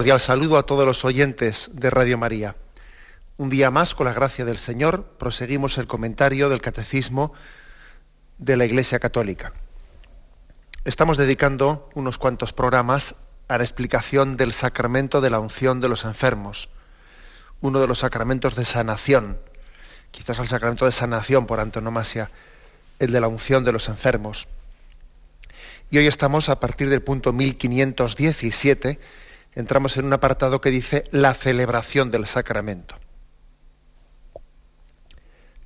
Cordial saludo a todos los oyentes de Radio María. Un día más, con la gracia del Señor, proseguimos el comentario del Catecismo de la Iglesia Católica. Estamos dedicando unos cuantos programas a la explicación del sacramento de la unción de los enfermos, uno de los sacramentos de sanación, quizás el sacramento de sanación por antonomasia, el de la unción de los enfermos. Y hoy estamos a partir del punto 1517, entramos en un apartado que dice la celebración del sacramento.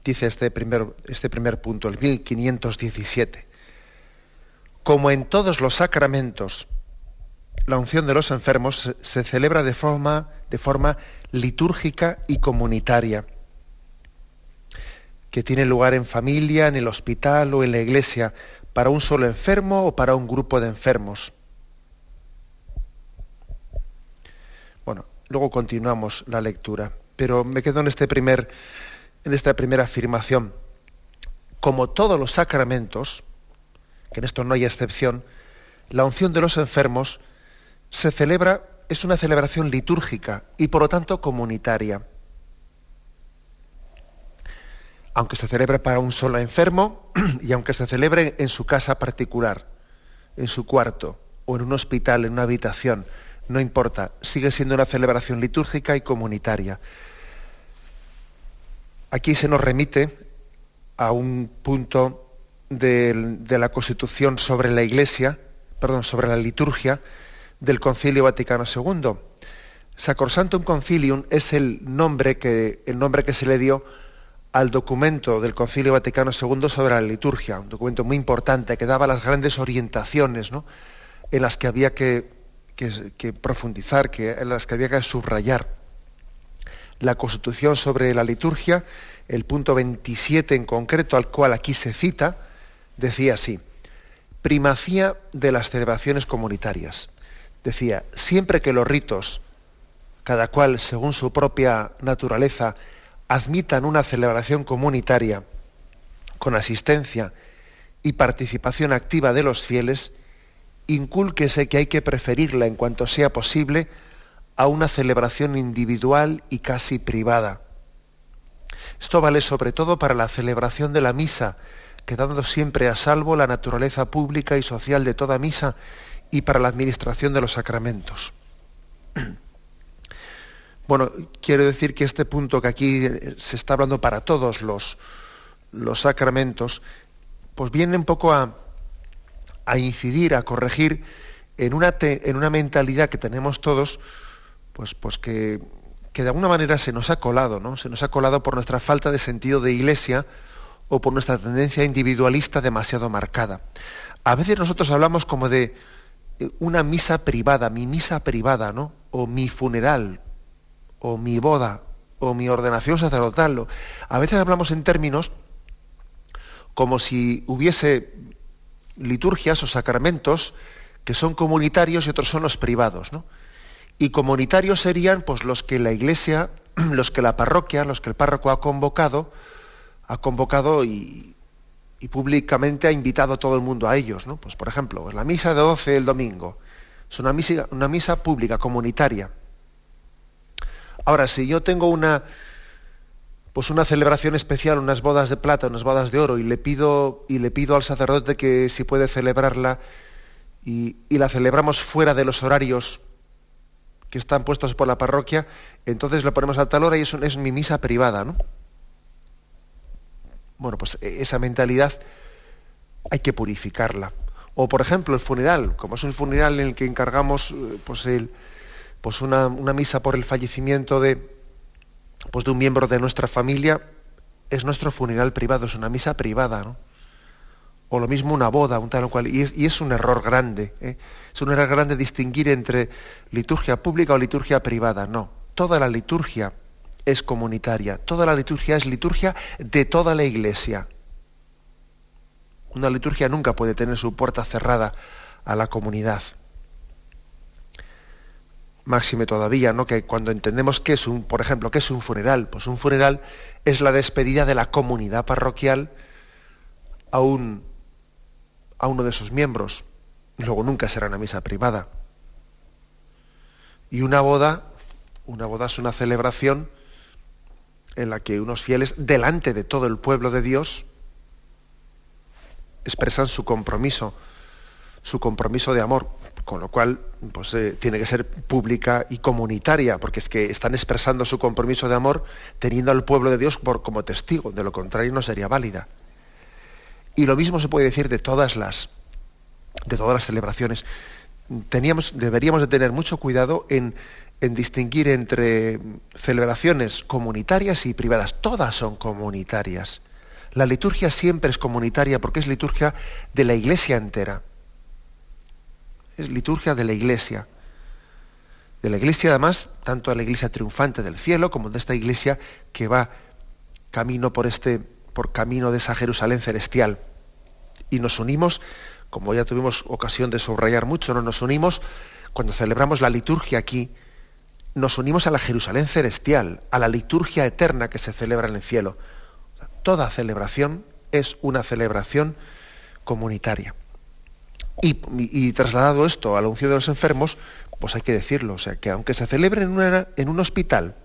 Dice este primer, este primer punto, el 1517. Como en todos los sacramentos, la unción de los enfermos se, celebra de forma, de forma litúrgica y comunitaria, que tiene lugar en familia, en el hospital o en la iglesia, para un solo enfermo o para un grupo de enfermos. Bueno, luego continuamos la lectura, pero me quedo en, este primer, en esta primera afirmación. Como todos los sacramentos, que en esto no hay excepción, la unción de los enfermos se celebra, es una celebración litúrgica y por lo tanto comunitaria. Aunque se celebre para un solo enfermo y aunque se celebre en su casa particular, en su cuarto o en un hospital, en una habitación, no importa, sigue siendo una celebración litúrgica y comunitaria. Aquí se nos remite a un punto de, la Constitución sobre la Iglesia, perdón, sobre la liturgia del Concilio Vaticano II. Sacrosantum Concilium es el nombre que, el nombre que se le dio al documento del Concilio Vaticano II sobre la liturgia, un documento muy importante que daba las grandes orientaciones ¿no? en las que había que que, profundizar, que, en las que había que subrayar. La Constitución sobre la liturgia, el punto 27 en concreto, al cual aquí se cita, decía así, primacía de las celebraciones comunitarias. Decía, siempre que los ritos, cada cual según su propia naturaleza, admitan una celebración comunitaria con asistencia y participación activa de los fieles, incúlquese que hay que preferirla en cuanto sea posible a una celebración individual y casi privada. Esto vale sobre todo para la celebración de la misa, quedando siempre a salvo la naturaleza pública y social de toda misa y para la administración de los sacramentos. Bueno, quiero decir que este punto que aquí se está hablando para todos los, los sacramentos, pues viene un poco a, a incidir, a corregir en una, en una mentalidad que tenemos todos, pues, pues que, que, de alguna manera se nos ha colado, ¿no? Se nos ha colado por nuestra falta de sentido de iglesia o por nuestra tendencia individualista demasiado marcada. A veces nosotros hablamos como de eh, una misa privada, mi misa privada, ¿no? O mi funeral, o mi boda, o mi ordenación sacerdotal. A veces hablamos en términos como si hubiese liturgias o sacramentos que son comunitarios y otros son los privados. ¿no? Y comunitarios serían pues, los que la iglesia, los que la parroquia, los que el párroco ha convocado, ha convocado y, públicamente ha invitado a todo el mundo a ellos. ¿no? Pues, por ejemplo, la misa de 12 el domingo. Es una misa, una misa pública, comunitaria. Ahora, si yo tengo una, pues una celebración especial, unas bodas de plata, unas bodas de oro, y le pido, y le pido al sacerdote que si puede celebrarla y, la celebramos fuera de los horarios que están puestos por la parroquia, entonces la ponemos a tal hora y eso es mi misa privada, ¿no? Bueno, pues e, esa mentalidad hay que purificarla. O por ejemplo el funeral, como es un funeral en el que encargamos pues el, pues una, misa por el fallecimiento de, pues de un miembro de nuestra familia es nuestro funeral privado, es una misa privada, ¿no? O lo mismo una boda, un tal o cual. Y es, un error grande. ¿eh? Es un error grande distinguir entre liturgia pública o liturgia privada. No. Toda la liturgia es comunitaria. Toda la liturgia es liturgia de toda la iglesia. Una liturgia nunca puede tener su puerta cerrada a la comunidad. Máxime todavía, ¿no? Que cuando entendemos que es un, por ejemplo, que es un funeral, pues un funeral es la despedida de la comunidad parroquial a un, a uno de sus miembros. Luego nunca será una misa privada. Y una boda, una boda es una celebración en la que unos fieles, delante de todo el pueblo de Dios, expresan su compromiso, su compromiso de amor, con lo cual pues, eh, tiene que ser pública y comunitaria, porque es que están expresando su compromiso de amor teniendo al pueblo de Dios por, como testigo, de lo contrario no sería válida. Y lo mismo se puede decir de todas las, de todas las celebraciones. Teníamos, deberíamos de tener mucho cuidado en, en distinguir entre celebraciones comunitarias y privadas. Todas son comunitarias. La liturgia siempre es comunitaria porque es liturgia de la iglesia entera. Es liturgia de la iglesia. De la iglesia además, tanto de la iglesia triunfante del cielo como de esta iglesia que va camino por este por camino de esa Jerusalén celestial. Y nos unimos, como ya tuvimos ocasión de subrayar mucho, no nos unimos cuando celebramos la liturgia aquí, nos unimos a la Jerusalén celestial, a la liturgia eterna que se celebra en el cielo toda celebración es una celebración comunitaria. Y, trasladado esto a la unción de los enfermos, pues hay que decirlo, o sea, que aunque se celebre en, en un hospital,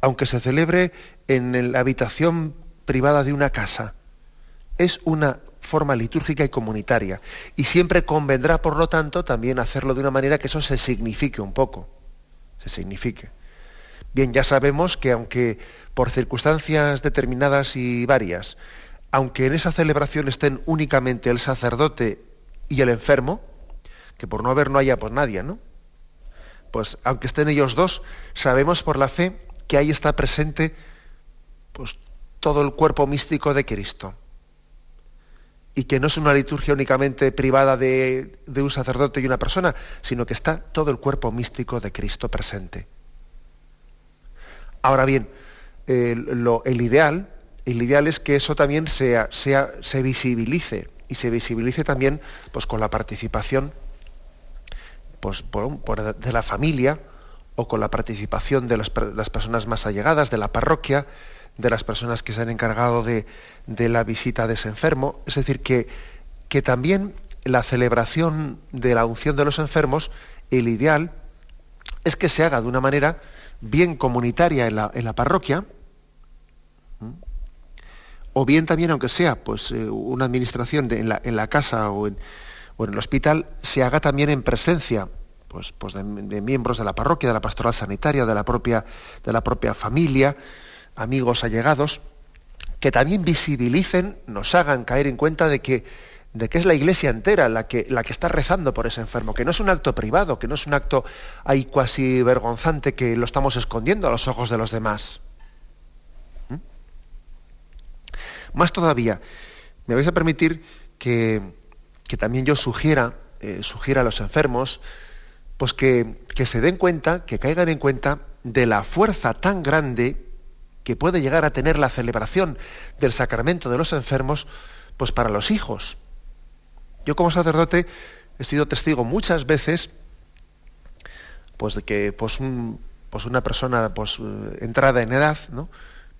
aunque se celebre en la habitación privada de una casa, es una forma litúrgica y comunitaria. Y siempre convendrá, por lo tanto, también hacerlo de una manera que eso se signifique un poco. Se signifique. Bien, ya sabemos que aunque por circunstancias determinadas y varias, aunque en esa celebración estén únicamente el sacerdote y el enfermo, que por no haber no haya pues nadie, ¿no? Pues aunque estén ellos dos, sabemos por la fe que ahí está presente pues todo el cuerpo místico de Cristo. Y que no es una liturgia únicamente privada de, de un sacerdote y una persona, sino que está todo el cuerpo místico de Cristo presente. Ahora bien, el ideal, el ideal es que eso también sea, sea, se visibilice y se visibilice también pues, con la participación pues, de la familia o con la participación de las, personas más allegadas, de la parroquia, de las personas que se han encargado de, la visita de ese enfermo. Es decir, que, que también la celebración de la unción de los enfermos, el ideal es que se haga de una manera bien comunitaria en la, parroquia, o bien también, aunque sea pues, eh, una administración en, la, casa o en, el hospital, se haga también en presencia pues, pues de, miembros de la parroquia, de la pastoral sanitaria, de la propia, de la propia familia, amigos allegados, que también visibilicen, nos hagan caer en cuenta de que de que es la iglesia entera la que, la que está rezando por ese enfermo, que no es un acto privado, que no es un acto ahí cuasi vergonzante que lo estamos escondiendo a los ojos de los demás. ¿Mm? Más todavía, me vais a permitir que, también yo sugiera, eh, sugiera a los enfermos, pues que, que se den cuenta, que caigan en cuenta de la fuerza tan grande que puede llegar a tener la celebración del sacramento de los enfermos, pues para los hijos. Yo como sacerdote he sido testigo muchas veces pues, de que pues, pues una persona pues, entrada en edad ¿no?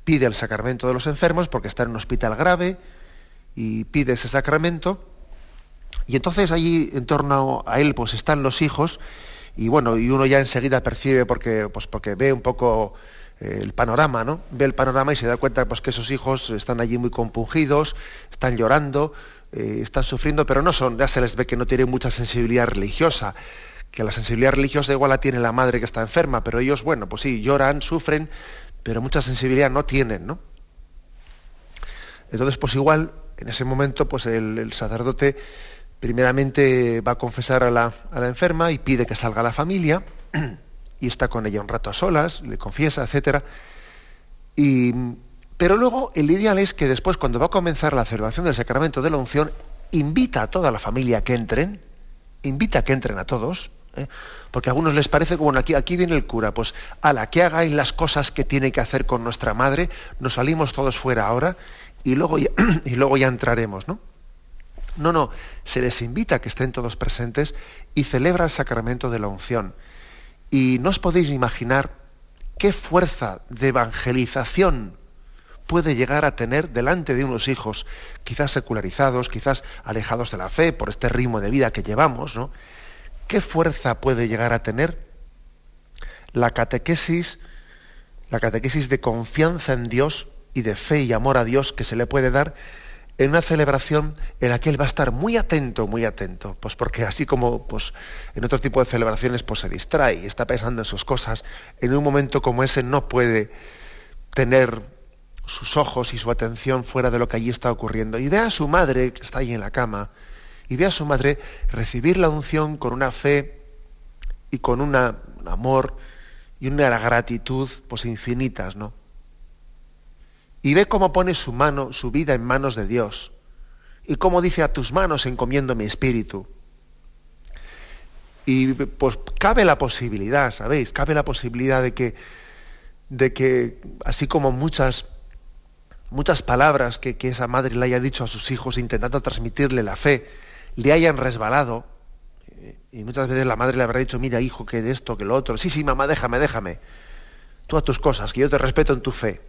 Pide el sacramento de los enfermos porque está en un hospital grave y pide ese sacramento y entonces allí en torno a él pues están los hijos y bueno, y uno ya enseguida percibe porque, pues porque ve un poco eh, el panorama, ¿no? Ve el panorama y se da cuenta pues, que esos hijos están allí muy compungidos, están llorando, eh, están sufriendo, pero no son, ya se les ve que no tienen mucha sensibilidad religiosa, que la sensibilidad religiosa igual la tiene la madre que está enferma, pero ellos, bueno, pues sí, lloran, sufren, pero mucha sensibilidad no tienen, ¿no? Entonces, pues igual, en ese momento, pues el, sacerdote primeramente va a confesar a la, enferma y pide que salga la familia, y está con ella un rato a solas, le confiesa, etc. Y, pero luego el ideal es que después, cuando va a comenzar la celebración del sacramento de la unción, invita a toda la familia que entren, invita a que entren a todos, ¿eh? porque a algunos les parece que, bueno, aquí, viene el cura, pues a la que hagáis las cosas que tiene que hacer con nuestra madre, nos salimos todos fuera ahora y luego ya, y luego ya entraremos, ¿no? No, no, se les invita a que estén todos presentes y celebra el sacramento de la unción. Y no os podéis imaginar qué fuerza de evangelización puede llegar a tener delante de unos hijos, quizás secularizados, quizás alejados de la fe por este ritmo de vida que llevamos, ¿no? ¿Qué fuerza puede llegar a tener la catequesis, la catequesis de confianza en Dios y de fe y amor a Dios que se le puede dar en una celebración en la que él va a estar muy atento, muy atento, pues porque así como pues, en otro tipo de celebraciones pues se distrae y está pensando en sus cosas, en un momento como ese no puede tener sus ojos y su atención fuera de lo que allí está ocurriendo. Y ve a su madre, que está ahí en la cama, y ve a su madre recibir la unción con una fe y con un amor y una gratitud pues infinitas, ¿no? Y ve cómo pone su mano, su vida en manos de Dios. Y cómo dice a tus manos encomiendo mi espíritu. Y pues cabe la posibilidad, ¿sabéis? Cabe la posibilidad de que, de que así como muchas muchas palabras que, esa madre le haya dicho a sus hijos intentando transmitirle la fe, le hayan resbalado. Y muchas veces la madre le habrá dicho, mira hijo, que de esto, que lo otro. Sí, sí, mamá, déjame, déjame. Tú a tus cosas, que yo te respeto en tu fe.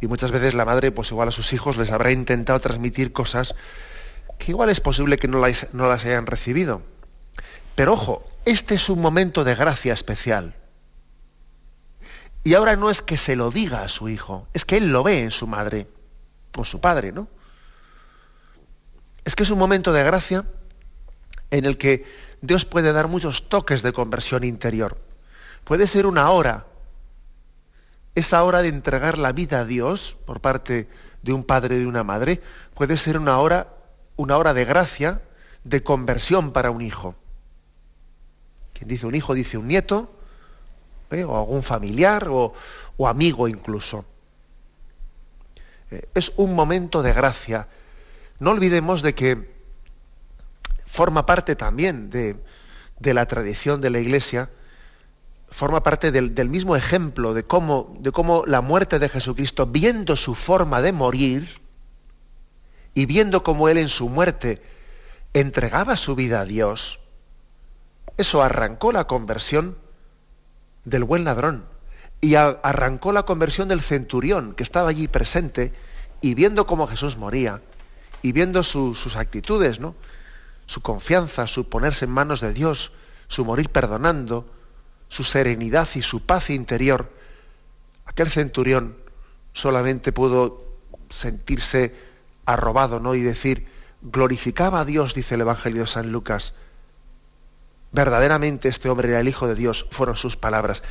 Y muchas veces la madre, pues igual a sus hijos les habrá intentado transmitir cosas que igual es posible que no las, no las hayan recibido. Pero ojo, este es un momento de gracia especial. Y ahora no es que se lo diga a su hijo, es que él lo ve en su madre o su padre, ¿no? Es que es un momento de gracia en el que Dios puede dar muchos toques de conversión interior. Puede ser una hora, esa hora de entregar la vida a Dios por parte de un padre y de una madre, puede ser una hora, una hora de gracia, de conversión para un hijo. Quien dice un hijo dice un nieto, ¿eh? o algún familiar o, amigo incluso. Eh, es un momento de gracia. No olvidemos de que forma parte también de, la tradición de la Iglesia, forma parte del, del, mismo ejemplo de cómo, de cómo la muerte de Jesucristo, viendo su forma de morir y viendo cómo Él en su muerte entregaba su vida a Dios, eso arrancó la conversión del buen ladrón y arrancó la conversión del centurión que estaba allí presente y viendo cómo Jesús moría y viendo sus actitudes, ¿no? su confianza, su ponerse en manos de Dios, su morir perdonando, su serenidad y su paz interior, aquel centurión solamente pudo sentirse arrobado ¿no? y decir, glorificaba a Dios, dice el Evangelio de San Lucas, verdaderamente este hombre era el Hijo de Dios, fueron sus palabras.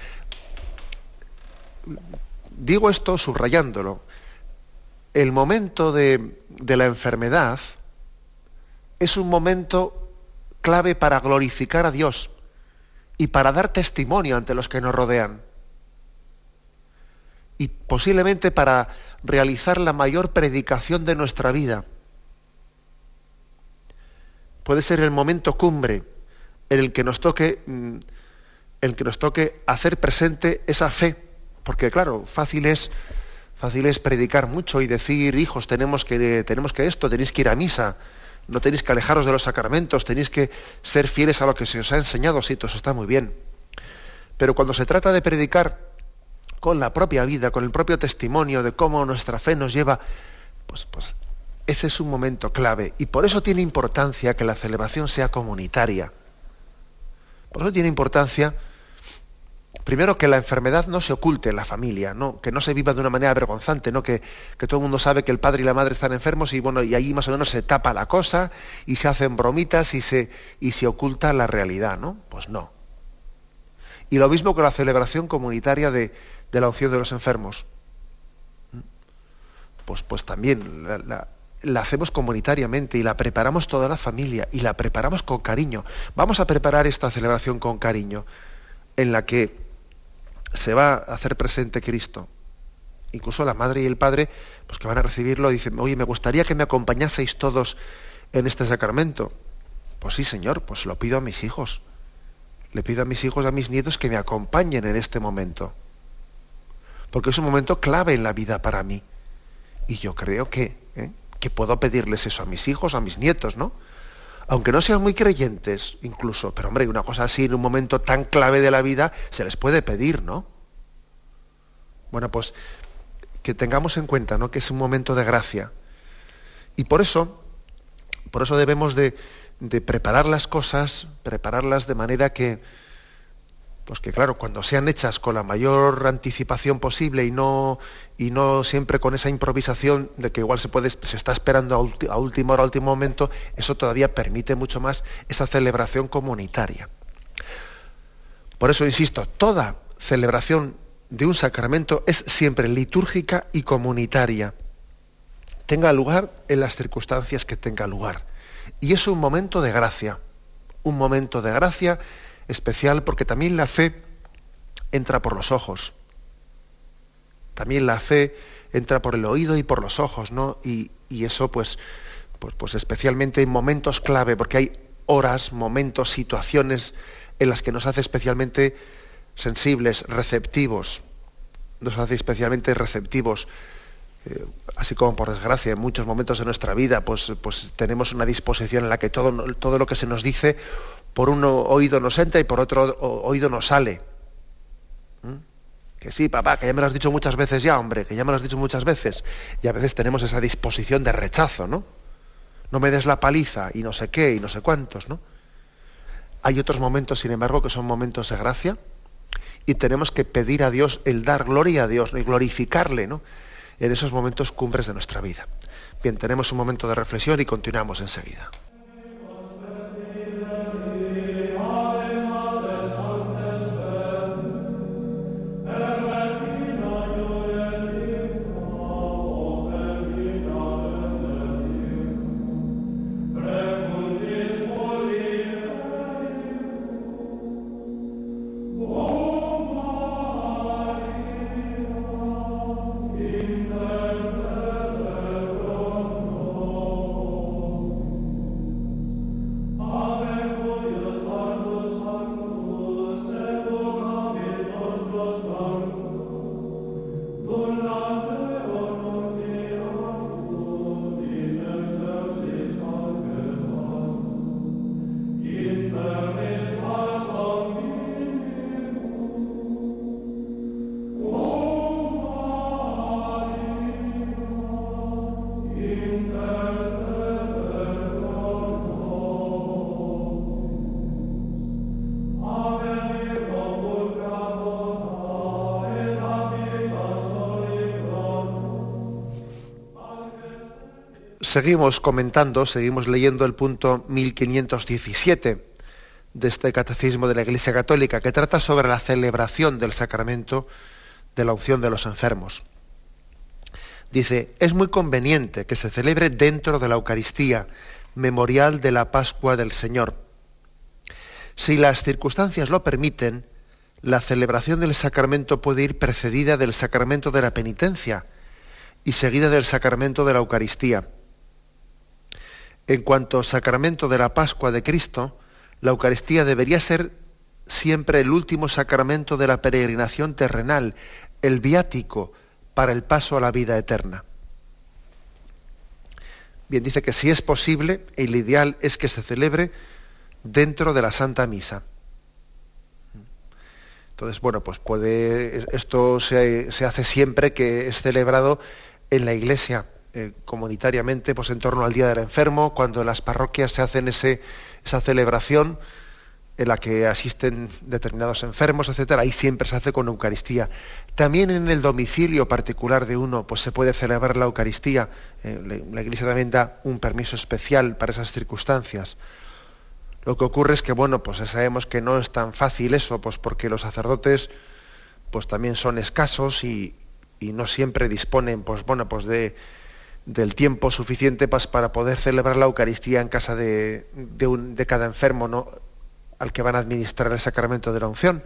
Digo esto subrayándolo. El momento de, la enfermedad es un momento clave para glorificar a Dios y para dar testimonio ante los que nos rodean. Y posiblemente para realizar la mayor predicación de nuestra vida. Puede ser el momento cumbre en el que nos toque, mm, el que nos toque hacer presente esa fe. Porque claro, fácil es, fácil es predicar mucho y decir, hijos, tenemos que, tenemos que esto, tenéis que ir a misa, no tenéis que alejaros de los sacramentos, tenéis que ser fieles a lo que se os ha enseñado, sí, todo eso está muy bien. Pero cuando se trata de predicar con la propia vida, con el propio testimonio de cómo nuestra fe nos lleva, pues, pues ese es un momento clave. Y por eso tiene importancia que la celebración sea comunitaria. Por eso tiene importancia, primero, que la enfermedad no se oculte en la familia, ¿no? que no se viva de una manera vergonzante, ¿no? que, todo el mundo sabe que el padre y la madre están enfermos y, bueno, y ahí más o menos se tapa la cosa y se hacen bromitas y se, oculta la realidad. ¿no? Pues no. Y lo mismo con la celebración comunitaria de, la opción de los enfermos. Pues, pues también la hacemos comunitariamente y la preparamos toda la familia y la preparamos con cariño. Vamos a preparar esta celebración con cariño. en la que se va a hacer presente Cristo, incluso la madre y el padre, pues que van a recibirlo, dicen, oye, me gustaría que me acompañaseis todos en este sacramento. Pues sí, Señor, pues lo pido a mis hijos. Le pido a mis hijos, a mis nietos que me acompañen en este momento. Porque es un momento clave en la vida para mí. Y yo creo que, ¿eh? que puedo pedirles eso a mis hijos, a mis nietos, ¿no? Aunque no sean muy creyentes, incluso, pero hombre, una cosa así en un momento tan clave de la vida se les puede pedir, ¿no? Bueno, pues que tengamos en cuenta, ¿no? Que es un momento de gracia. Y por eso, por eso debemos de, de preparar las cosas, prepararlas de manera que, pues que claro, cuando sean hechas con la mayor anticipación posible y no, y no siempre con esa improvisación de que igual se, puede, se está esperando a, a última hora, a último momento, eso todavía permite mucho más esa celebración comunitaria. Por eso, insisto, toda celebración de un sacramento es siempre litúrgica y comunitaria. Tenga lugar en las circunstancias que tenga lugar. Y es un momento de gracia, un momento de gracia especial porque también la fe entra por los ojos. También la fe entra por el oído y por los ojos, ¿no? Y, eso pues, pues, pues especialmente en momentos clave, porque hay horas, momentos, situaciones en las que nos hace especialmente sensibles, receptivos, nos hace especialmente receptivos. Eh, así como por desgracia en muchos momentos de nuestra vida pues, pues tenemos una disposición en la que todo, todo lo que se nos dice por un oído nos entra y por otro oído nos sale. ¿Mm? Que sí, papá, que ya me lo has dicho muchas veces ya, hombre, que ya me lo has dicho muchas veces. Y a veces tenemos esa disposición de rechazo, ¿no? No me des la paliza y no sé qué y no sé cuántos, ¿no? Hay otros momentos, sin embargo, que son momentos de gracia y tenemos que pedir a Dios el dar gloria a Dios y glorificarle, ¿no? En esos momentos cumbres de nuestra vida. Bien, tenemos un momento de reflexión y continuamos enseguida. Seguimos comentando, seguimos leyendo el punto 1517 de este catecismo de la Iglesia Católica, que trata sobre la celebración del sacramento de la unción de los enfermos. Dice, es muy conveniente que se celebre dentro de la Eucaristía, memorial de la Pascua del Señor. Si las circunstancias lo permiten, la celebración del sacramento puede ir precedida del sacramento de la penitencia y seguida del sacramento de la Eucaristía en cuanto sacramento de la Pascua de Cristo, la Eucaristía debería ser siempre el último sacramento de la peregrinación terrenal, el viático para el paso a la vida eterna. Bien, dice que si es posible, el ideal es que se celebre dentro de la Santa Misa. Entonces, bueno, pues puede, esto se, se hace siempre que es celebrado en la iglesia eh, comunitariamente pues en torno al Día del Enfermo, cuando en las parroquias se hacen ese, esa celebración en la que asisten determinados enfermos, etcétera, ahí siempre se hace con Eucaristía. También en el domicilio particular de uno, pues se puede celebrar la Eucaristía. Eh, la Iglesia también da un permiso especial para esas circunstancias. Lo que ocurre es que, bueno, pues sabemos que no es tan fácil eso, pues porque los sacerdotes, pues también son escasos y, y no siempre disponen, pues bueno, pues de, del tiempo suficiente para poder celebrar la Eucaristía en casa de, cada enfermo ¿no? al que van a administrar el sacramento de la unción.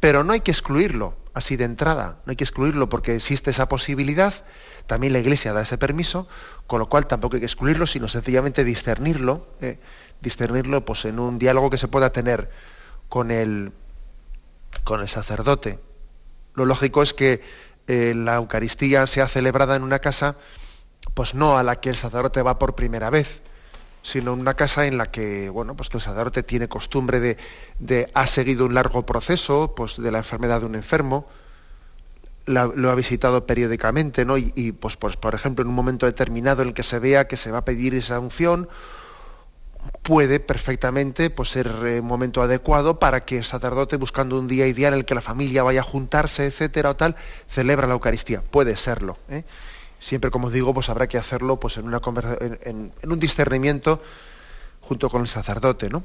Pero no hay que excluirlo así de entrada, no hay que excluirlo porque existe esa posibilidad, también la Iglesia da ese permiso, con lo cual tampoco hay que excluirlo, sino sencillamente discernirlo, eh, discernirlo pues, en un diálogo que se pueda tener con el, con el sacerdote. Lo lógico es que eh, la Eucaristía sea celebrada en una casa, pues no a la que el sacerdote va por primera vez, sino una casa en la que, bueno, pues que el sacerdote tiene costumbre de, ha seguido un largo proceso, pues de la enfermedad de un enfermo, lo ha visitado periódicamente, ¿no? Y, pues, pues, por ejemplo, en un momento determinado en el que se vea que se va a pedir esa unción, puede perfectamente pues, ser un eh, momento adecuado para que el sacerdote, buscando un día ideal en el que la familia vaya a juntarse, etcétera, o tal, celebra la Eucaristía. Puede serlo. ¿eh? Siempre, como digo, pues habrá que hacerlo pues, en, un discernimiento junto con el sacerdote, ¿no?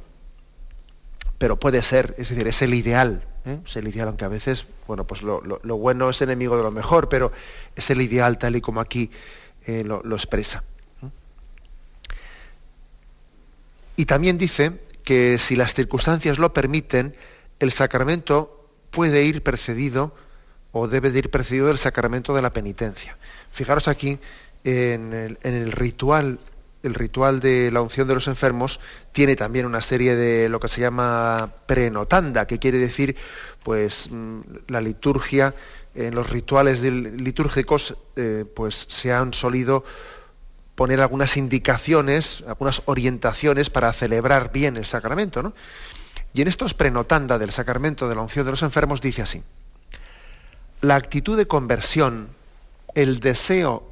Pero puede ser, es decir, es el ideal, ¿eh? es el ideal, aunque a veces, bueno, pues lo, bueno es enemigo de lo mejor, pero es el ideal tal y como aquí eh, lo, expresa. Y también dice que si las circunstancias lo permiten, el sacramento puede ir precedido o debe de ir precedido del sacramento de la penitencia. Fijaros aquí en el, ritual el ritual de la unción de los enfermos tiene también una serie de lo que se llama prenotanda, que quiere decir pues mm, la liturgia, en los rituales litúrgicos eh, pues se han solido poner algunas indicaciones, algunas orientaciones para celebrar bien el sacramento. ¿no? Y en estos prenotanda del sacramento de la unción de los enfermos dice así, la actitud de conversión, el deseo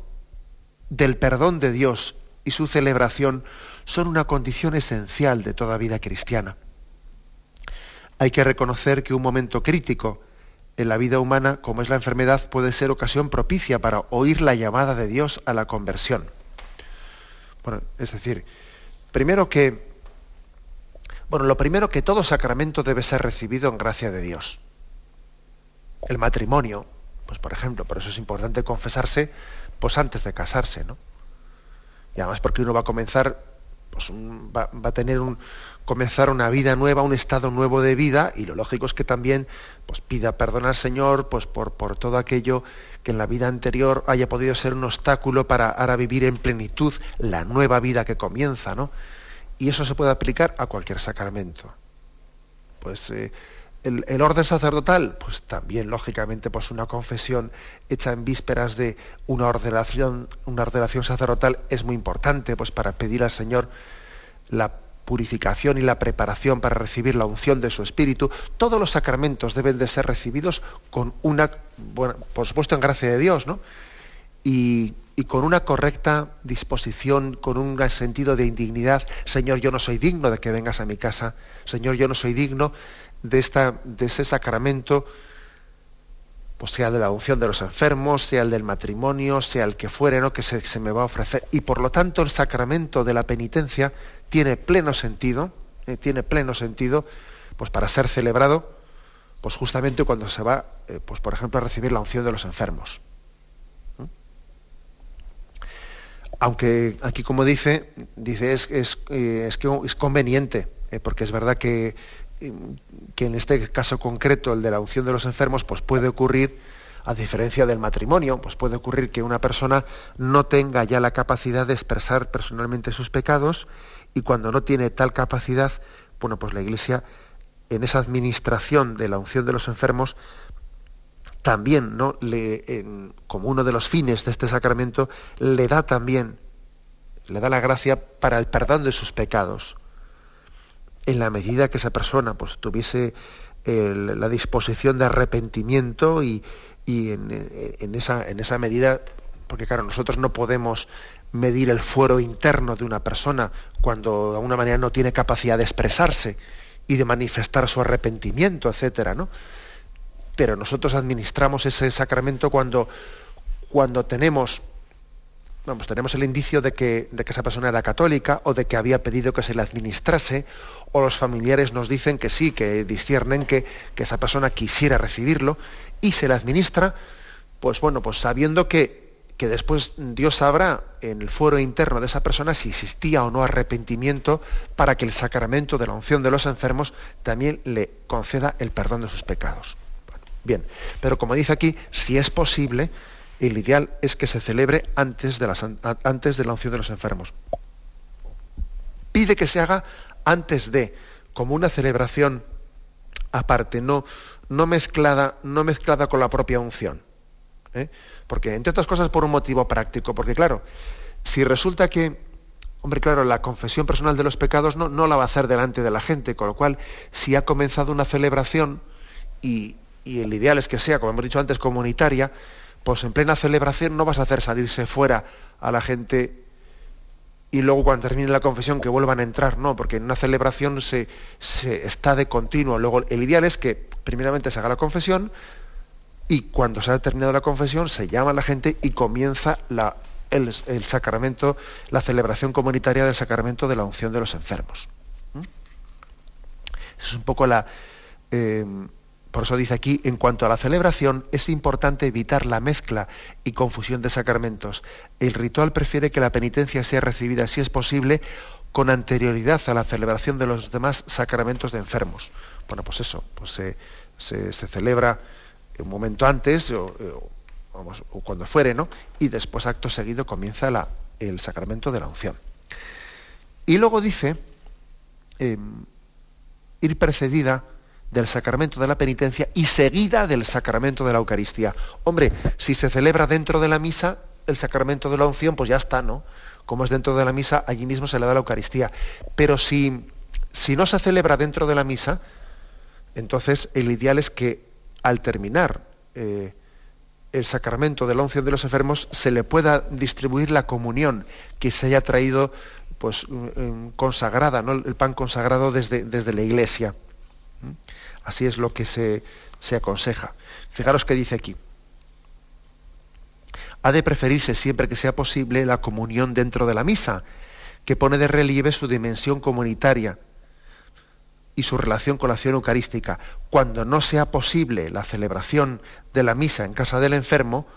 del perdón de Dios y su celebración son una condición esencial de toda vida cristiana. Hay que reconocer que un momento crítico en la vida humana, como es la enfermedad, puede ser ocasión propicia para oír la llamada de Dios a la conversión. Bueno, es decir, primero que, bueno, lo primero que todo sacramento debe ser recibido en gracia de Dios. El matrimonio, pues por ejemplo, por eso es importante confesarse, pues antes de casarse, ¿no? Y además porque uno va a comenzar, pues va, a tener un, comenzar una vida nueva, un estado nuevo de vida, y lo lógico es que también pues, pida perdón al Señor pues, por, por todo aquello que en la vida anterior haya podido ser un obstáculo para ahora vivir en plenitud la nueva vida que comienza, ¿no? Y eso se puede aplicar a cualquier sacramento. Pues eh, el, orden sacerdotal, pues también, lógicamente, pues una confesión hecha en vísperas de una ordenación, una sacerdotal es muy importante, pues para pedir al Señor la purificación y la preparación para recibir la unción de su Espíritu. Todos los sacramentos deben de ser recibidos con una, bueno, por supuesto en gracia de Dios, ¿no? Y, y con una correcta disposición, con un sentido de indignidad. Señor, yo no soy digno de que vengas a mi casa. Señor, yo no soy digno de, esta, de ese sacramento, pues sea de la unción de los enfermos, sea el del matrimonio, sea el que fuere, ¿no? que se, me va a ofrecer. Y por lo tanto el sacramento de la penitencia tiene pleno sentido, eh, tiene pleno sentido, pues para ser celebrado, pues justamente cuando se va, eh, pues por ejemplo, a recibir la unción de los enfermos. Aunque aquí, como dice, dice es, es, eh, es, que es conveniente, porque es verdad que que en este caso concreto, el de la unción de los enfermos, pues puede ocurrir, a diferencia del matrimonio, pues puede ocurrir que una persona no tenga ya la capacidad de expresar personalmente sus pecados y cuando no tiene tal capacidad, bueno, pues la Iglesia en esa administración de la unción de los enfermos también, ¿no? Le, como uno de los fines de este sacramento, le da también, le da la gracia para el perdón de sus pecados en la medida que esa persona pues, tuviese la disposición de arrepentimiento y, en, esa, en esa medida, porque claro, nosotros no podemos medir el fuero interno de una persona cuando de alguna manera no tiene capacidad de expresarse y de manifestar su arrepentimiento, etcétera, ¿no? Pero nosotros administramos ese sacramento cuando, cuando tenemos vamos, tenemos el indicio de que, de que esa persona era católica o de que había pedido que se le administrase o los familiares nos dicen que sí, que disciernen que, que esa persona quisiera recibirlo y se le administra, pues bueno, pues sabiendo que, que después Dios sabrá en el fuero interno de esa persona si existía o no arrepentimiento para que el sacramento de la unción de los enfermos también le conceda el perdón de sus pecados. Bien, pero como dice aquí, si es posible, el ideal es que se celebre antes de, la, antes de la unción de los enfermos. Pide que se haga antes de, como una celebración aparte, no, no, mezclada, no mezclada con la propia unción. ¿eh? Porque, entre otras cosas, por un motivo práctico, porque claro, si resulta que, hombre, claro, la confesión personal de los pecados no, no la va a hacer delante de la gente, con lo cual, si ha comenzado una celebración y, y el ideal es que sea, como hemos dicho antes, comunitaria, pues en plena celebración no vas a hacer salirse fuera a la gente y luego cuando termine la confesión que vuelvan a entrar, no, porque en una celebración se, está de continuo. Luego el ideal es que primeramente se haga la confesión y cuando se ha terminado la confesión se llama a la gente y comienza la, el, sacramento, la celebración comunitaria del sacramento de la unción de los enfermos. ¿Mm? es un poco la... Eh, por eso dice aquí, en cuanto a la celebración, es importante evitar la mezcla y confusión de sacramentos. El ritual prefiere que la penitencia sea recibida, si es posible, con anterioridad a la celebración de los demás sacramentos de enfermos. Bueno, pues eso, pues se, celebra un momento antes, o, cuando fuere, ¿no? Y después, acto seguido, comienza el sacramento de la unción. Y luego dice, em, ir precedida del sacramento de la penitencia y seguida del sacramento de la Eucaristía. Hombre, si se celebra dentro de la misa, el sacramento de la unción, pues ya está, ¿no? Como es dentro de la misa, allí mismo se le da la Eucaristía. Pero si, si no se celebra dentro de la misa, entonces el ideal es que al terminar eh, el sacramento de la unción de los enfermos se le pueda distribuir la comunión que se haya traído pues mm, mm, consagrada, ¿no? el pan consagrado desde, desde la iglesia. Así es lo que se, aconseja. Fijaros que dice aquí. Ha de preferirse siempre que sea posible la comunión dentro de la misa, que pone de relieve su dimensión comunitaria y su relación con la acción eucarística. Cuando no sea posible la celebración de la misa en casa del enfermo,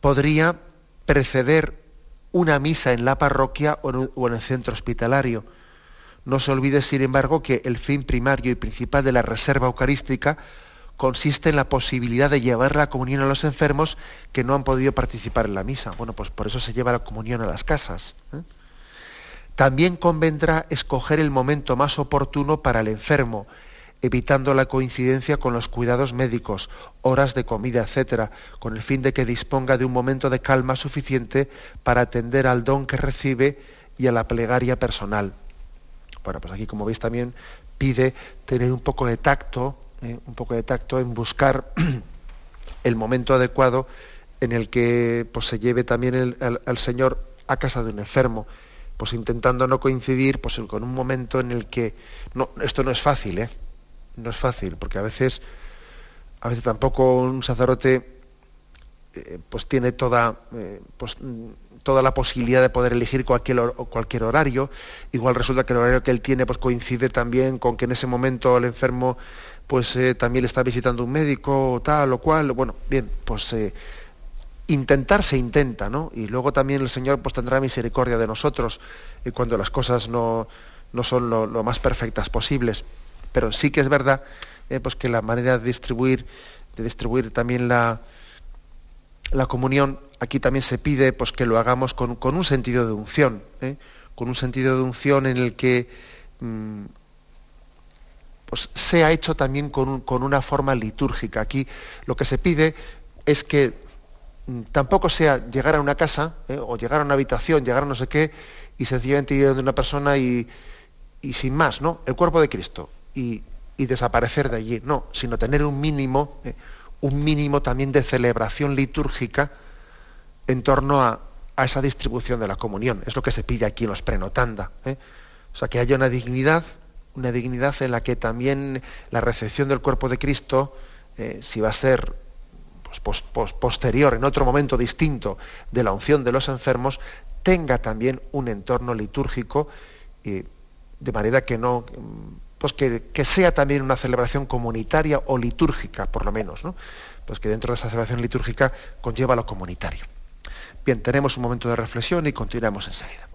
podría preceder una misa en la parroquia o en el centro hospitalario no se olvide, sin embargo, que el fin primario y principal de la reserva eucarística consiste en la posibilidad de llevar la comunión a los enfermos que no han podido participar en la misa. Bueno, pues por eso se lleva la comunión a las casas. ¿eh? También convendrá escoger el momento más oportuno para el enfermo, evitando la coincidencia con los cuidados médicos, horas de comida, etcétera, con el fin de que disponga de un momento de calma suficiente para atender al don que recibe y a la plegaria personal. Bueno, pues aquí, como veis, también pide tener un poco de tacto, eh, un poco de tacto en buscar el momento adecuado en el que pues, se lleve también al, Señor a casa de un enfermo, pues intentando no coincidir pues, con un momento en el que no, esto no es fácil, ¿eh? no es fácil, porque a veces, a veces tampoco un sacerdote eh, pues tiene toda, eh, pues, toda la posibilidad de poder elegir cualquier, cualquier horario. Igual resulta que el horario que él tiene pues, coincide también con que en ese momento el enfermo pues, eh, también le está visitando un médico o tal o cual. Bueno, bien, pues eh, intentar se intenta, ¿no? Y luego también el Señor pues, tendrá misericordia de nosotros eh, cuando las cosas no, no son lo, más perfectas posibles. Pero sí que es verdad pues que la manera de distribuir, de distribuir también la, la comunión aquí también se pide pues, que lo hagamos con, un sentido de unción, ¿eh? con un sentido de unción en el que mm, pues, sea hecho también con, una forma litúrgica. Aquí lo que se pide es que mm, tampoco sea llegar a una casa ¿eh? o llegar a una habitación, llegar a no sé qué y sencillamente ir de una persona y, sin más, ¿no? El cuerpo de Cristo y, desaparecer de allí, no, sino tener un mínimo, ¿eh? Un mínimo también de celebración litúrgica en torno a, esa distribución de la comunión. Es lo que se pide aquí en los prenotanda. ¿eh? O sea, que haya una dignidad, una dignidad en la que también la recepción del cuerpo de Cristo, eh, si va a ser pues, posterior, en otro momento distinto de la unción de los enfermos, tenga también un entorno litúrgico, de manera que no, pues que, que, sea también una celebración comunitaria o litúrgica, por lo menos, ¿no? Pues que dentro de esa celebración litúrgica conlleva lo comunitario. Bien, tenemos un momento de reflexión y continuamos enseguida.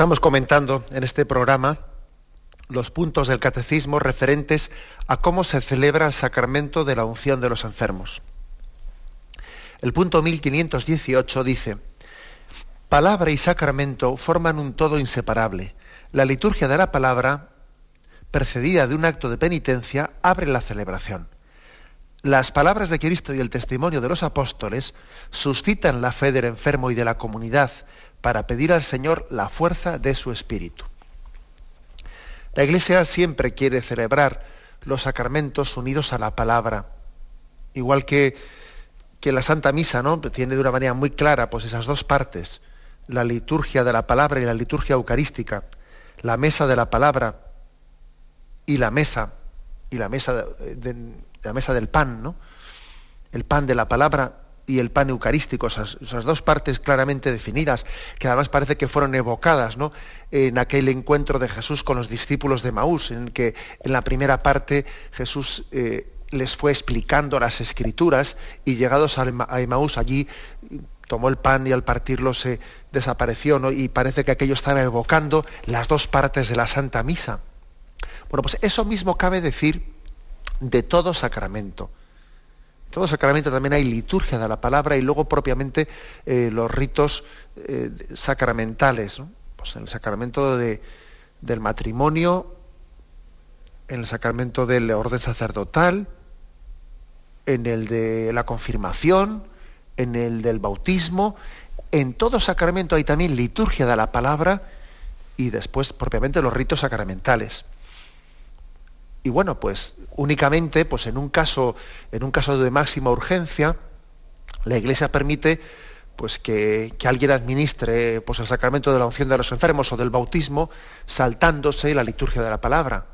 Estamos comentando en este programa los puntos del catecismo referentes a cómo se celebra el sacramento de la unción de los enfermos. El punto 1518 dice, Palabra y sacramento forman un todo inseparable. La liturgia de la palabra, precedida de un acto de penitencia, abre la celebración. Las palabras de Cristo y el testimonio de los apóstoles suscitan la fe del enfermo y de la comunidad para pedir al Señor la fuerza de su espíritu. La Iglesia siempre quiere celebrar los sacramentos unidos a la palabra, igual que, que la Santa Misa ¿no? tiene de una manera muy clara pues esas dos partes, la liturgia de la palabra y la liturgia eucarística, la mesa de la palabra y la mesa y la mesa de, la mesa del pan, ¿no? El pan de la palabra y el pan eucarístico, esas, dos partes claramente definidas, que además parece que fueron evocadas ¿no? en aquel encuentro de Jesús con los discípulos de Maús, en que en la primera parte Jesús eh, les fue explicando las escrituras y llegados a Maús allí tomó el pan y al partirlo se desapareció ¿no? y parece que aquello estaba evocando las dos partes de la Santa Misa. Bueno, pues eso mismo cabe decir de todo sacramento todo sacramento también hay liturgia de la palabra y luego propiamente eh, los ritos eh, sacramentales. Pues en el sacramento del matrimonio, en el sacramento del orden sacerdotal, en el de la confirmación, en el del bautismo. En todo sacramento hay también liturgia de la palabra y después propiamente los ritos sacramentales y bueno, pues únicamente pues en un caso, en un caso de máxima urgencia, la Iglesia permite pues que, alguien administre pues, el sacramento de la unción de los enfermos o del bautismo saltándose la liturgia de la palabra.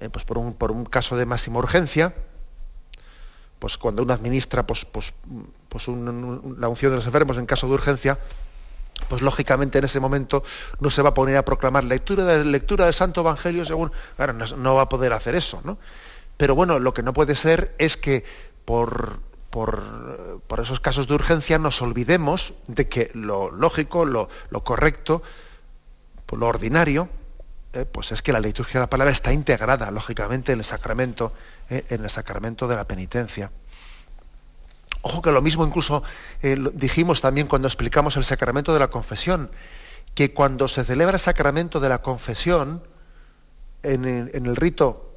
Eh, pues por un, por un caso de máxima urgencia, pues cuando uno administra pues, pues, pues la unción de los enfermos en caso de urgencia, pues lógicamente en ese momento no se va a poner a proclamar lectura de lectura del Santo Evangelio según, claro, no, va a poder hacer eso, ¿no? Pero bueno, lo que no puede ser es que por, por, esos casos de urgencia nos olvidemos de que lo lógico, lo, correcto, lo ordinario, eh, pues es que la liturgia de la palabra está integrada, lógicamente, en el sacramento, eh, en el sacramento de la penitencia. Ojo que lo mismo incluso eh, dijimos también cuando explicamos el sacramento de la confesión, que cuando se celebra el sacramento de la confesión, en el, rito,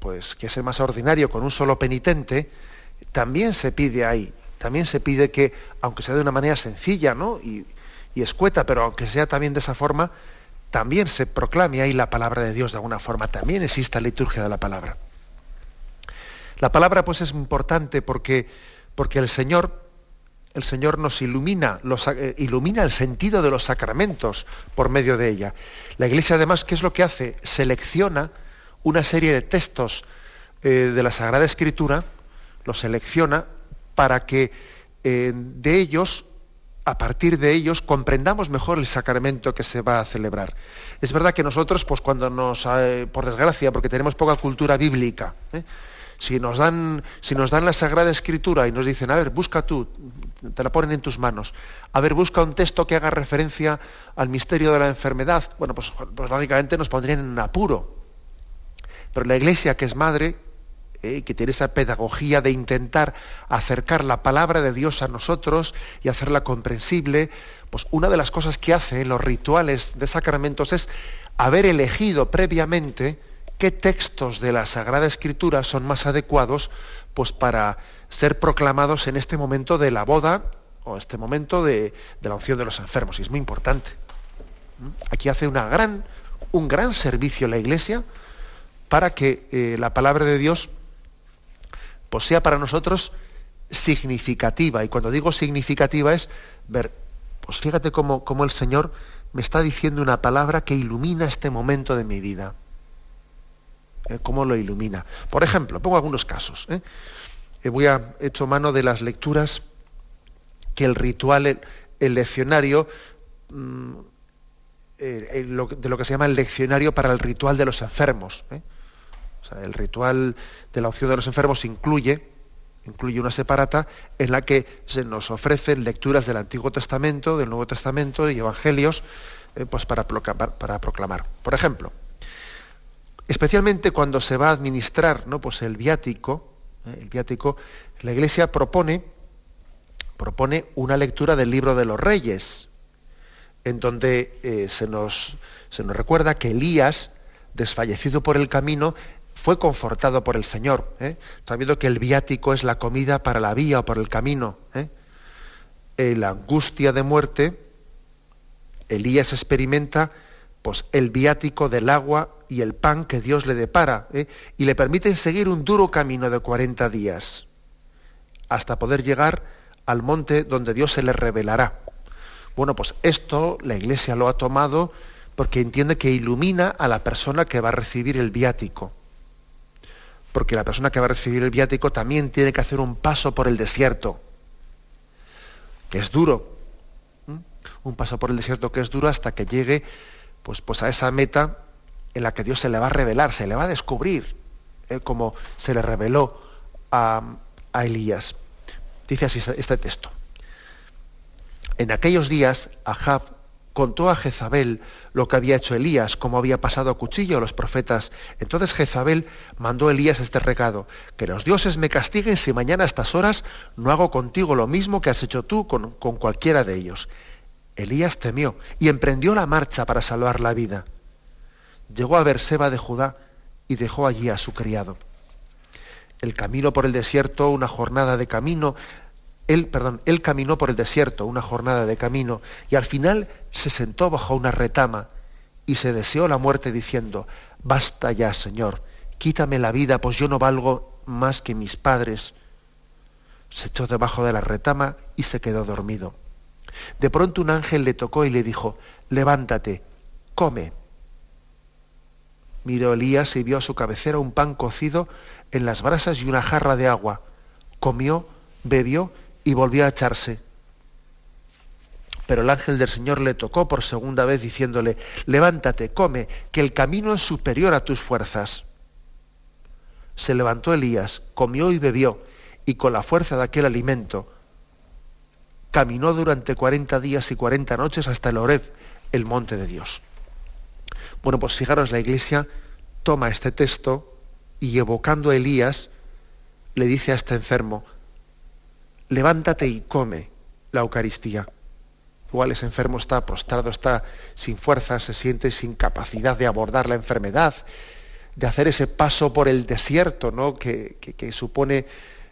pues que es el más ordinario, con un solo penitente, también se pide ahí, también se pide que, aunque sea de una manera sencilla ¿no? y, escueta, pero aunque sea también de esa forma, también se proclame ahí la palabra de Dios de alguna forma, también exista liturgia de la palabra. La palabra pues es importante porque porque el Señor, el Señor nos ilumina, eh, ilumina el sentido de los sacramentos por medio de ella. La Iglesia además, ¿qué es lo que hace? Selecciona una serie de textos eh, de la Sagrada Escritura, los selecciona para que eh, de ellos, a partir de ellos, comprendamos mejor el sacramento que se va a celebrar. Es verdad que nosotros, pues cuando nos, por desgracia, porque tenemos poca cultura bíblica, si nos, dan, si nos dan la Sagrada Escritura y nos dicen, a ver, busca tú, te la ponen en tus manos, a ver, busca un texto que haga referencia al misterio de la enfermedad, bueno, pues, pues lógicamente nos pondrían en apuro. Pero la Iglesia, que es madre, eh, que tiene esa pedagogía de intentar acercar la palabra de Dios a nosotros y hacerla comprensible, pues una de las cosas que hace en los rituales de sacramentos es haber elegido previamente qué textos de la Sagrada Escritura son más adecuados pues, para ser proclamados en este momento de la boda o este momento de, la unción de los enfermos. Y es muy importante. ¿Mm? Aquí hace gran, un gran servicio la Iglesia para que eh, la palabra de Dios pues, sea para nosotros significativa. Y cuando digo significativa es ver, pues fíjate cómo el Señor me está diciendo una palabra que ilumina este momento de mi vida. ¿Eh? cómo lo ilumina. Por ejemplo, pongo algunos casos. ¿eh? Eh, voy a hecho mano de las lecturas que el ritual, el, leccionario, mm, de lo que se llama el leccionario para el ritual de los enfermos. El ritual de la opción de los enfermos incluye, incluye una separata en la que se nos ofrecen lecturas del Antiguo Testamento, del Nuevo Testamento y evangelios eh, pues para proclamar. Por ejemplo, especialmente cuando se va a administrar ¿no? pues el viático, ¿eh? el viático, la Iglesia propone, propone una lectura del libro de los reyes, en donde eh, se, nos, se nos recuerda que Elías, desfallecido por el camino, fue confortado por el Señor, ¿eh? sabiendo que el viático es la comida para la vía o por el camino. ¿eh? En la angustia de muerte, Elías experimenta pues, el viático del agua y el pan que Dios le depara ¿eh? y le permiten seguir un duro camino de 40 días hasta poder llegar al monte donde Dios se le revelará. Bueno, pues esto la Iglesia lo ha tomado porque entiende que ilumina a la persona que va a recibir el viático porque la persona que va a recibir el viático también tiene que hacer un paso por el desierto, que es duro, un paso por el desierto que es duro hasta que llegue pues, pues a esa meta en la que Dios se le va a revelar, se le va a descubrir, ¿eh? como se le reveló a, Elías. Dice así este texto. En aquellos días, Ahab contó a Jezabel lo que había hecho Elías, cómo había pasado a cuchillo a los profetas. Entonces Jezabel mandó a Elías este recado, que los dioses me castiguen si mañana a estas horas no hago contigo lo mismo que has hecho tú con, con cualquiera de ellos. Elías temió y emprendió la marcha para salvar la vida. Llegó a Berseba de Judá y dejó allí a su criado. El camino por el desierto, una jornada de camino, él, él caminó por el desierto una jornada de camino y al final se sentó bajo una retama y se deseó la muerte diciendo, basta ya, Señor, quítame la vida, pues yo no valgo más que mis padres. Se echó debajo de la retama y se quedó dormido. De pronto un ángel le tocó y le dijo, levántate, come. Miró Elías y vio a su cabecera un pan cocido en las brasas y una jarra de agua. Comió, bebió y volvió a echarse. Pero el ángel del Señor le tocó por segunda vez diciéndole, levántate, come, que el camino es superior a tus fuerzas. Se levantó Elías, comió y bebió, y con la fuerza de aquel alimento, caminó durante cuarenta días y cuarenta noches hasta el Oreb, el monte de Dios. Bueno, pues fijaros, la iglesia toma este texto y evocando a Elías, le dice a este enfermo, levántate y come la Eucaristía. Igual ese enfermo está prostrado, está sin fuerza, se siente sin capacidad de abordar la enfermedad, de hacer ese paso por el desierto, ¿no? que, supone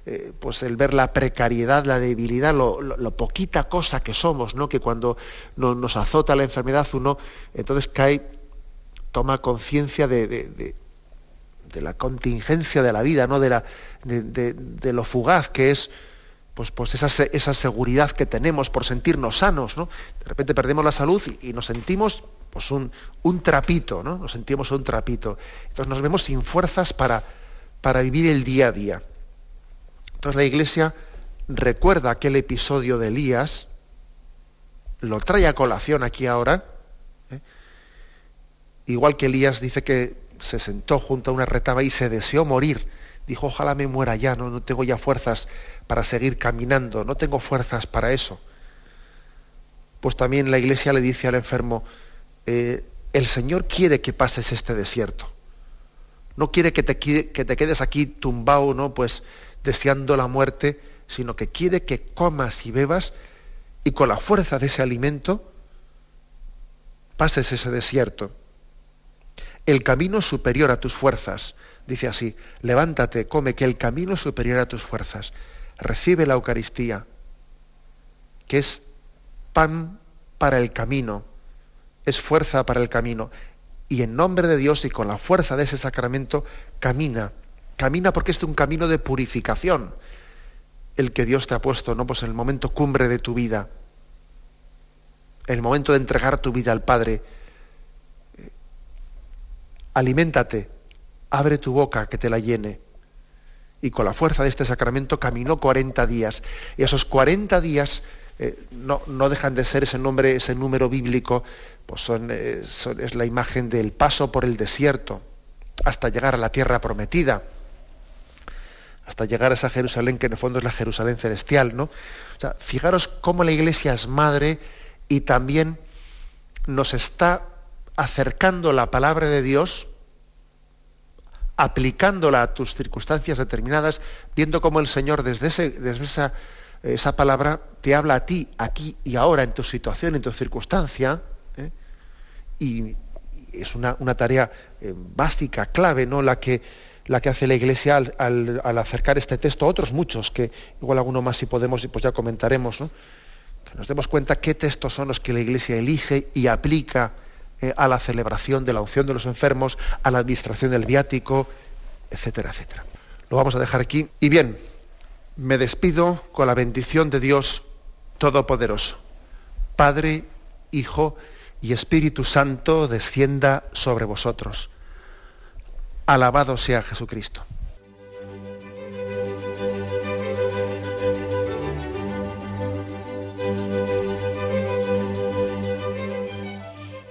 eh, pues el ver la precariedad, la debilidad, lo, poquita cosa que somos, ¿no? que cuando nos azota la enfermedad uno entonces cae, toma conciencia de, de, la contingencia de la vida, ¿no? de, lo fugaz que es pues, pues esa, esa, seguridad que tenemos por sentirnos sanos, ¿no? De repente perdemos la salud y, nos sentimos pues un, un, trapito, ¿no? Nos sentimos un trapito. Entonces nos vemos sin fuerzas para, para vivir el día a día. Entonces la iglesia recuerda aquel episodio de Elías, lo trae a colación aquí ahora. Igual que Elías dice que se sentó junto a una retaba y se deseó morir. Dijo, ojalá me muera ya, no, no tengo ya fuerzas para seguir caminando, no tengo fuerzas para eso. Pues también la iglesia le dice al enfermo, eh, el Señor quiere que pases este desierto. No quiere que te, que te quedes aquí tumbado, ¿no? Pues deseando la muerte, sino que quiere que comas y bebas y con la fuerza de ese alimento pases ese desierto. El camino superior a tus fuerzas, dice así, levántate, come, que el camino superior a tus fuerzas recibe la Eucaristía, que es pan para el camino, es fuerza para el camino. Y en nombre de Dios y con la fuerza de ese sacramento, camina. Camina porque es un camino de purificación el que Dios te ha puesto, ¿no? Pues en el momento cumbre de tu vida, el momento de entregar tu vida al Padre. Aliméntate, abre tu boca que te la llene y con la fuerza de este sacramento caminó 40 días. Y esos 40 días eh, no, dejan de ser ese nombre, ese número bíblico, pues eh, son, es la imagen del paso por el desierto hasta llegar a la tierra prometida. hasta llegar a esa Jerusalén que en el fondo es la Jerusalén celestial, ¿no? O sea, fijaros cómo la Iglesia es madre y también nos está acercando la palabra de Dios, aplicándola a tus circunstancias determinadas, viendo cómo el Señor desde, esa, palabra te habla a ti, aquí y ahora, en tu situación, en tu circunstancia, ¿eh? y es una, tarea eh, básica, clave, ¿no? La que, la que hace la Iglesia al, acercar este texto a otros muchos, que igual alguno más si podemos, pues ya comentaremos, que nos demos cuenta qué textos son los que la Iglesia elige y aplica eh, a la celebración de la unción de los enfermos, a la administración del viático, etcétera, etcétera. Lo vamos a dejar aquí. Y bien, me despido con la bendición de Dios Todopoderoso. Padre, Hijo y Espíritu Santo descienda sobre vosotros. Alabado sea Jesucristo.